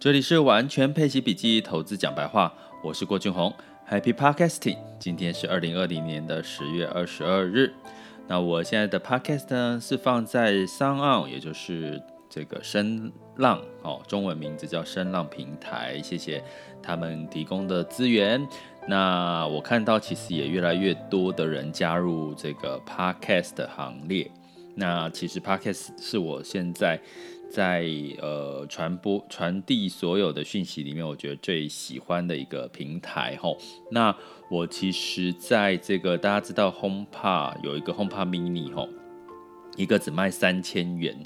这里是完全配息笔记投资讲白话，我是郭俊宏，Happy Podcasting。今天是二零二零年的十月二十二日。那我现在的 Podcast 呢是放在 Sound，也就是这个声浪哦，中文名字叫声浪平台。谢谢他们提供的资源。那我看到其实也越来越多的人加入这个 Podcast 的行列。那其实 Podcast 是我现在。在呃传播传递所有的讯息里面，我觉得最喜欢的一个平台吼。那我其实在这个大家知道 HomePod 有一个 HomePod Mini 吼，一个只卖三千元，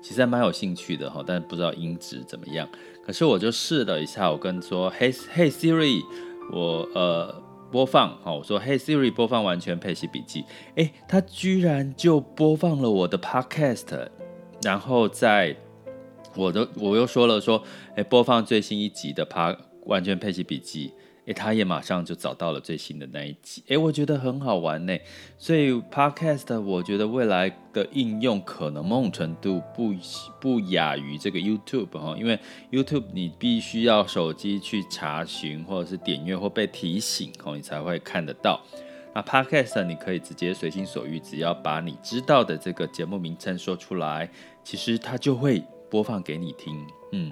其实还蛮有兴趣的吼，但不知道音质怎么样。可是我就试了一下，我跟说，Hey Hey Siri，我呃播放好，我说 Hey Siri 播放完全配息笔记，哎，它居然就播放了我的 Podcast，然后在。我的我又说了说，哎，播放最新一集的《Pod 完全配息笔记》，哎，他也马上就找到了最新的那一集，哎，我觉得很好玩呢。所以 Podcast 我觉得未来的应用可能某种程度不不亚于这个 YouTube 哈，因为 YouTube 你必须要手机去查询或者是点阅或被提醒哦，你才会看得到。那 Podcast 你可以直接随心所欲，只要把你知道的这个节目名称说出来，其实它就会。播放给你听，嗯，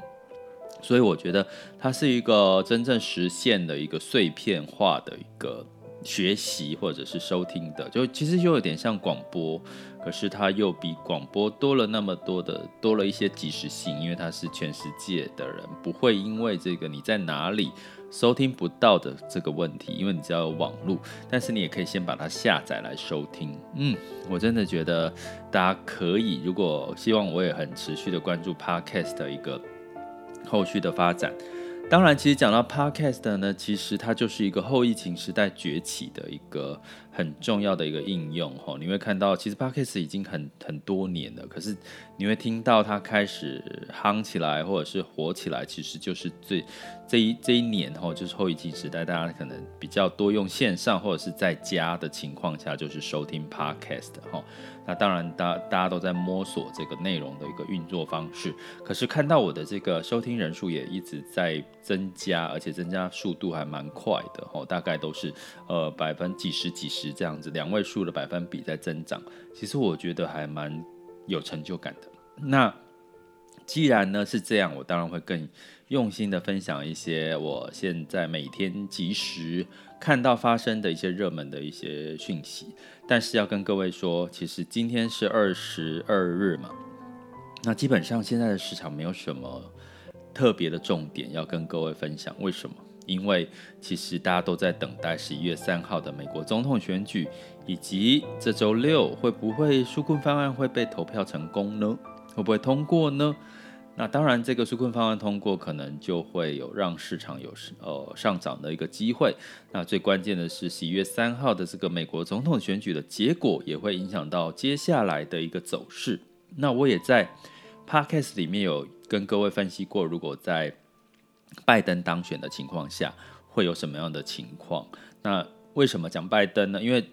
所以我觉得它是一个真正实现的一个碎片化的一个学习或者是收听的，就其实就有点像广播，可是它又比广播多了那么多的多了一些即时性，因为它是全世界的人不会因为这个你在哪里收听不到的这个问题，因为你只要有网络，但是你也可以先把它下载来收听。嗯，我真的觉得大家可以，如果希望我也很持续的关注 Podcast 的一个后续的发展。当然，其实讲到 Podcast 呢，其实它就是一个后疫情时代崛起的一个很重要的一个应用哈。你会看到，其实 Podcast 已经很很多年了，可是你会听到它开始夯起来或者是火起来，其实就是最这一这一年哈，就是后疫情时代，大家可能比较多用线上或者是在家的情况下，就是收听 Podcast 哈。那当然，大大家都在摸索这个内容的一个运作方式。可是看到我的这个收听人数也一直在增加，而且增加速度还蛮快的吼，大概都是呃百分几十几十这样子，两位数的百分比在增长。其实我觉得还蛮有成就感的。那既然呢是这样，我当然会更用心的分享一些我现在每天即时看到发生的一些热门的一些讯息。但是要跟各位说，其实今天是二十二日嘛，那基本上现在的市场没有什么特别的重点要跟各位分享。为什么？因为其实大家都在等待十一月三号的美国总统选举，以及这周六会不会纾困方案会被投票成功呢？会不会通过呢？那当然，这个纾困方案通过，可能就会有让市场有呃上涨的一个机会。那最关键的是十一月三号的这个美国总统选举的结果，也会影响到接下来的一个走势。那我也在 Podcast 里面有跟各位分析过，如果在拜登当选的情况下，会有什么样的情况？那为什么讲拜登呢？因为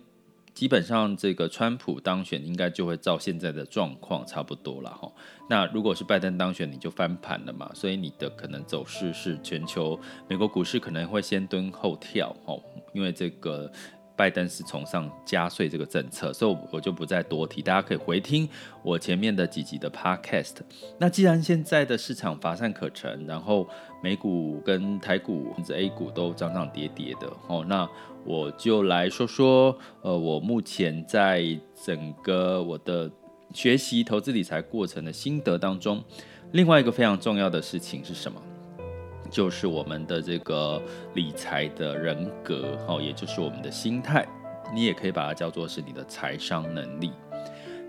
基本上，这个川普当选应该就会照现在的状况差不多了哈。那如果是拜登当选，你就翻盘了嘛。所以你的可能走势是全球美国股市可能会先蹲后跳哈，因为这个。拜登是崇尚加税这个政策，所以我就不再多提，大家可以回听我前面的几集的 podcast。那既然现在的市场乏善可陈，然后美股跟台股甚至 A 股都涨涨跌跌的，哦，那我就来说说，呃，我目前在整个我的学习投资理财过程的心得当中，另外一个非常重要的事情是什么？就是我们的这个理财的人格，哈，也就是我们的心态，你也可以把它叫做是你的财商能力。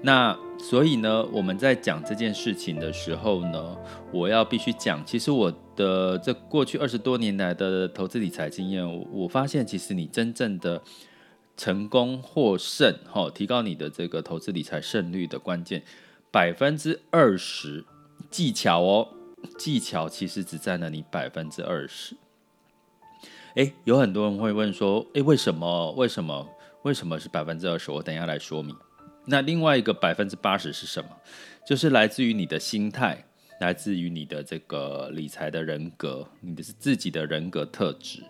那所以呢，我们在讲这件事情的时候呢，我要必须讲，其实我的这过去二十多年来的投资理财经验，我发现其实你真正的成功获胜，哈，提高你的这个投资理财胜率的关键，百分之二十技巧哦。技巧其实只占了你百分之二十。诶，有很多人会问说，诶，为什么？为什么？为什么是百分之二十？我等一下来说明。那另外一个百分之八十是什么？就是来自于你的心态，来自于你的这个理财的人格，你的是自己的人格特质。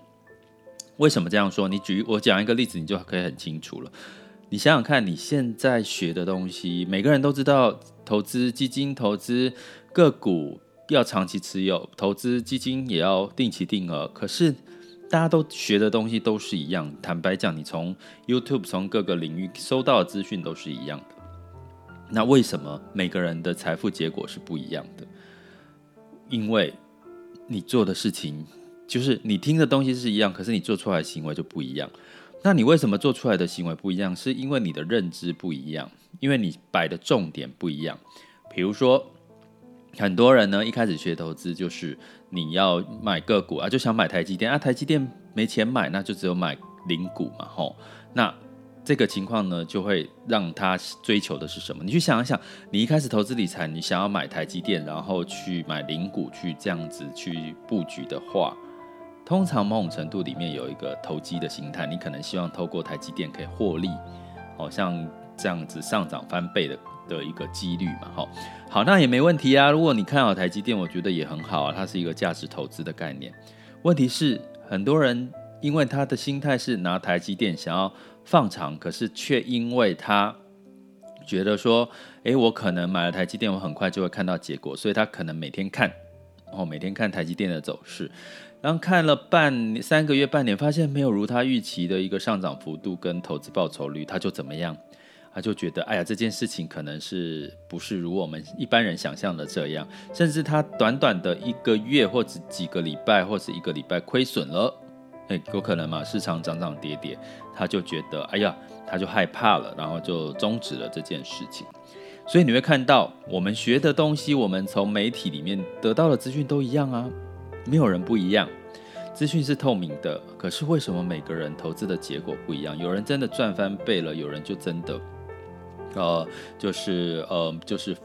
为什么这样说？你举我讲一个例子，你就可以很清楚了。你想想看，你现在学的东西，每个人都知道，投资基金、投资个股要长期持有，投资基金也要定期定额。可是大家都学的东西都是一样。坦白讲，你从 YouTube 从各个领域收到的资讯都是一样的。那为什么每个人的财富结果是不一样的？因为你做的事情。就是你听的东西是一样，可是你做出来的行为就不一样。那你为什么做出来的行为不一样？是因为你的认知不一样，因为你摆的重点不一样。比如说，很多人呢一开始学投资就是你要买个股啊，就想买台积电啊，台积电没钱买，那就只有买零股嘛，吼。那这个情况呢，就会让他追求的是什么？你去想一想，你一开始投资理财，你想要买台积电，然后去买零股，去这样子去布局的话。通常某种程度里面有一个投机的心态，你可能希望透过台积电可以获利，好像这样子上涨翻倍的的一个几率嘛，好，好，那也没问题啊。如果你看好台积电，我觉得也很好啊，它是一个价值投资的概念。问题是很多人因为他的心态是拿台积电想要放长，可是却因为他觉得说，诶，我可能买了台积电，我很快就会看到结果，所以他可能每天看，哦，每天看台积电的走势。然后看了半三个月、半年，发现没有如他预期的一个上涨幅度跟投资报酬率，他就怎么样？他就觉得，哎呀，这件事情可能是不是如我们一般人想象的这样？甚至他短短的一个月或者几个礼拜或者一个礼拜亏损了，哎，有可能嘛？市场涨涨跌跌，他就觉得，哎呀，他就害怕了，然后就终止了这件事情。所以你会看到，我们学的东西，我们从媒体里面得到的资讯都一样啊。没有人不一样，资讯是透明的。可是为什么每个人投资的结果不一样？有人真的赚翻倍了，有人就真的，呃，就是呃，就是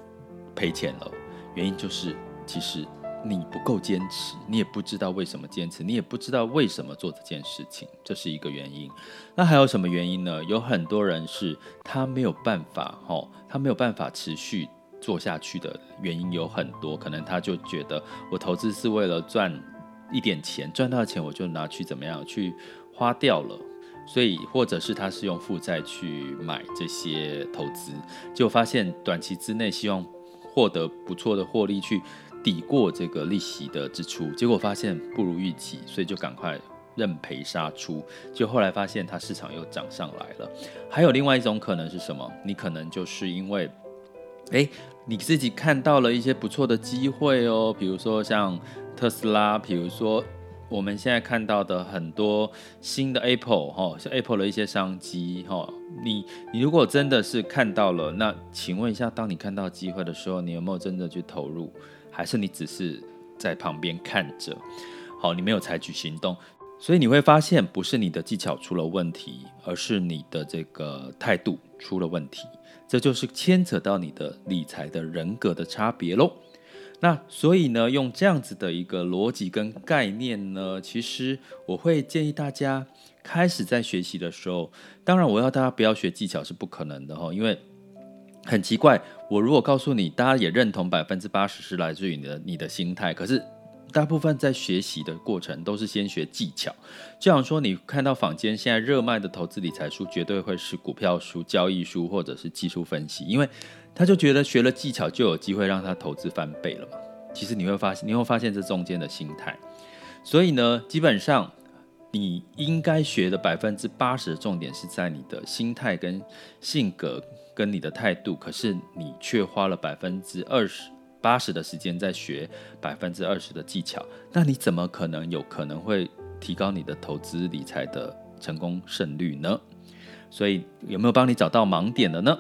赔钱了。原因就是，其实你不够坚持，你也不知道为什么坚持，你也不知道为什么做这件事情，这是一个原因。那还有什么原因呢？有很多人是他没有办法，哦，他没有办法持续。做下去的原因有很多，可能他就觉得我投资是为了赚一点钱，赚到钱我就拿去怎么样去花掉了，所以或者是他是用负债去买这些投资，结果发现短期之内希望获得不错的获利去抵过这个利息的支出，结果发现不如预期，所以就赶快认赔杀出，就后来发现它市场又涨上来了。还有另外一种可能是什么？你可能就是因为，诶。你自己看到了一些不错的机会哦，比如说像特斯拉，比如说我们现在看到的很多新的 Apple 哈，是 Apple 的一些商机哈。你你如果真的是看到了，那请问一下，当你看到机会的时候，你有没有真的去投入，还是你只是在旁边看着？好，你没有采取行动，所以你会发现，不是你的技巧出了问题，而是你的这个态度出了问题。这就是牵扯到你的理财的人格的差别喽。那所以呢，用这样子的一个逻辑跟概念呢，其实我会建议大家开始在学习的时候，当然我要大家不要学技巧是不可能的哈，因为很奇怪，我如果告诉你，大家也认同百分之八十是来自于你的你的心态，可是。大部分在学习的过程都是先学技巧，就像说你看到坊间现在热卖的投资理财书，绝对会是股票书、交易书或者是技术分析，因为他就觉得学了技巧就有机会让他投资翻倍了嘛。其实你会发现，你会发现这中间的心态。所以呢，基本上你应该学的百分之八十的重点是在你的心态跟性格跟你的态度，可是你却花了百分之二十。八十的时间在学百分之二十的技巧，那你怎么可能有可能会提高你的投资理财的成功胜率呢？所以有没有帮你找到盲点了呢？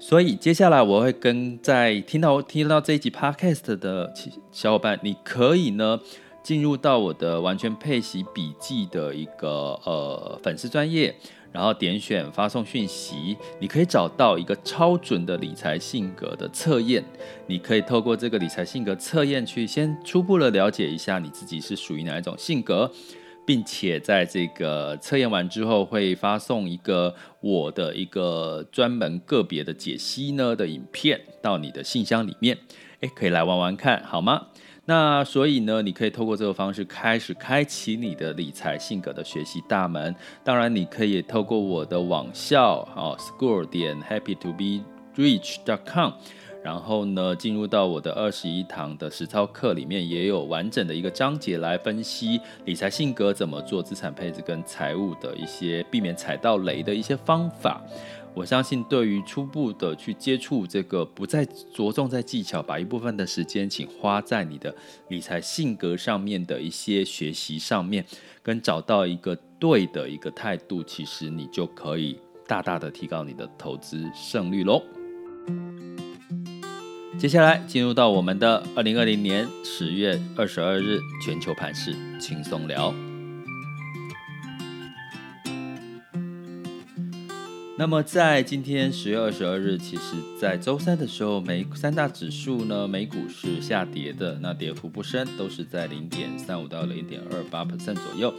所以接下来我会跟在听到听到这一集 podcast 的小伙伴，你可以呢进入到我的完全配息笔记的一个呃粉丝专业。然后点选发送讯息，你可以找到一个超准的理财性格的测验。你可以透过这个理财性格测验去先初步的了解一下你自己是属于哪一种性格，并且在这个测验完之后会发送一个我的一个专门个别的解析呢的影片到你的信箱里面。诶，可以来玩玩看好吗？那所以呢，你可以透过这个方式开始开启你的理财性格的学习大门。当然，你可以透过我的网校哦，school 点 happy to be rich dot com，然后呢，进入到我的二十一堂的实操课里面，也有完整的一个章节来分析理财性格怎么做资产配置跟财务的一些避免踩到雷的一些方法。我相信，对于初步的去接触这个，不再着重在技巧，把一部分的时间请花在你的理财性格上面的一些学习上面，跟找到一个对的一个态度，其实你就可以大大的提高你的投资胜率喽。接下来进入到我们的二零二零年十月二十二日全球盘势轻松聊。那么在今天十月二十二日，其实，在周三的时候，美三大指数呢，美股是下跌的，那跌幅不深，都是在零点三五到零点二八 percent 左右。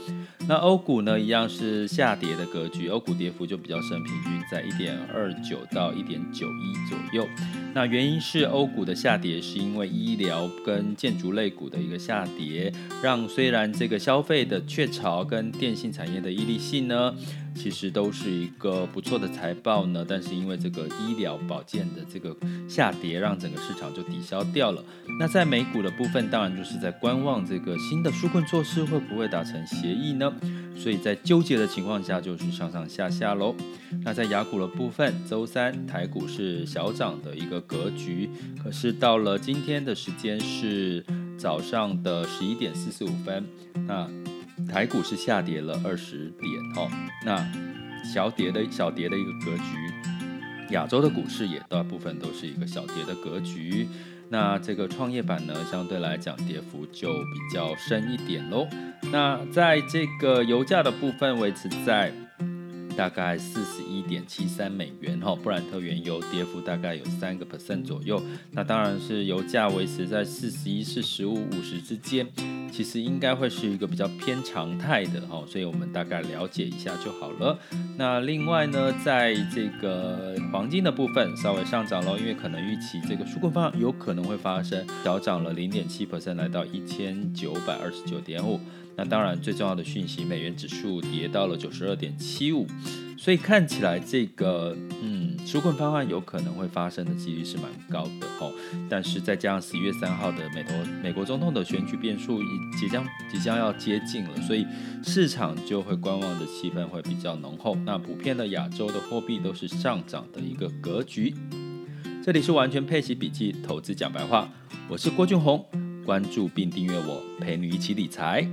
那欧股呢，一样是下跌的格局，欧股跌幅就比较深，平均在一点二九到一点九一左右。那原因是欧股的下跌，是因为医疗跟建筑类股的一个下跌，让虽然这个消费的雀巢跟电信产业的伊利信呢。其实都是一个不错的财报呢，但是因为这个医疗保健的这个下跌，让整个市场就抵消掉了。那在美股的部分，当然就是在观望这个新的纾困措施会不会达成协议呢？所以在纠结的情况下，就是上上下下喽。那在雅股的部分，周三台股是小涨的一个格局，可是到了今天的时间是早上的十一点四十五分，那。台股是下跌了二十点哦，那小跌的小跌的一个格局，亚洲的股市也大部分都是一个小跌的格局，那这个创业板呢，相对来讲跌幅就比较深一点喽。那在这个油价的部分维持在。大概四十一点七三美元哈，布兰特原油跌幅大概有三个 percent 左右。那当然是油价维持在四十一、四十五、五十之间，其实应该会是一个比较偏常态的哈，所以我们大概了解一下就好了。那另外呢，在这个黄金的部分稍微上涨了，因为可能预期这个纾困方有可能会发生，小涨了零点七 percent，来到一千九百二十九点五。那当然，最重要的讯息，美元指数跌到了九十二点七五，所以看起来这个嗯，纾困方案有可能会发生的几率是蛮高的哦。但是再加上十一月三号的美国美国总统的选举变数已即将即将要接近了，所以市场就会观望的气氛会比较浓厚。那普遍的亚洲的货币都是上涨的一个格局。这里是完全配息笔记投资讲白话，我是郭俊宏，关注并订阅我，陪你一起理财。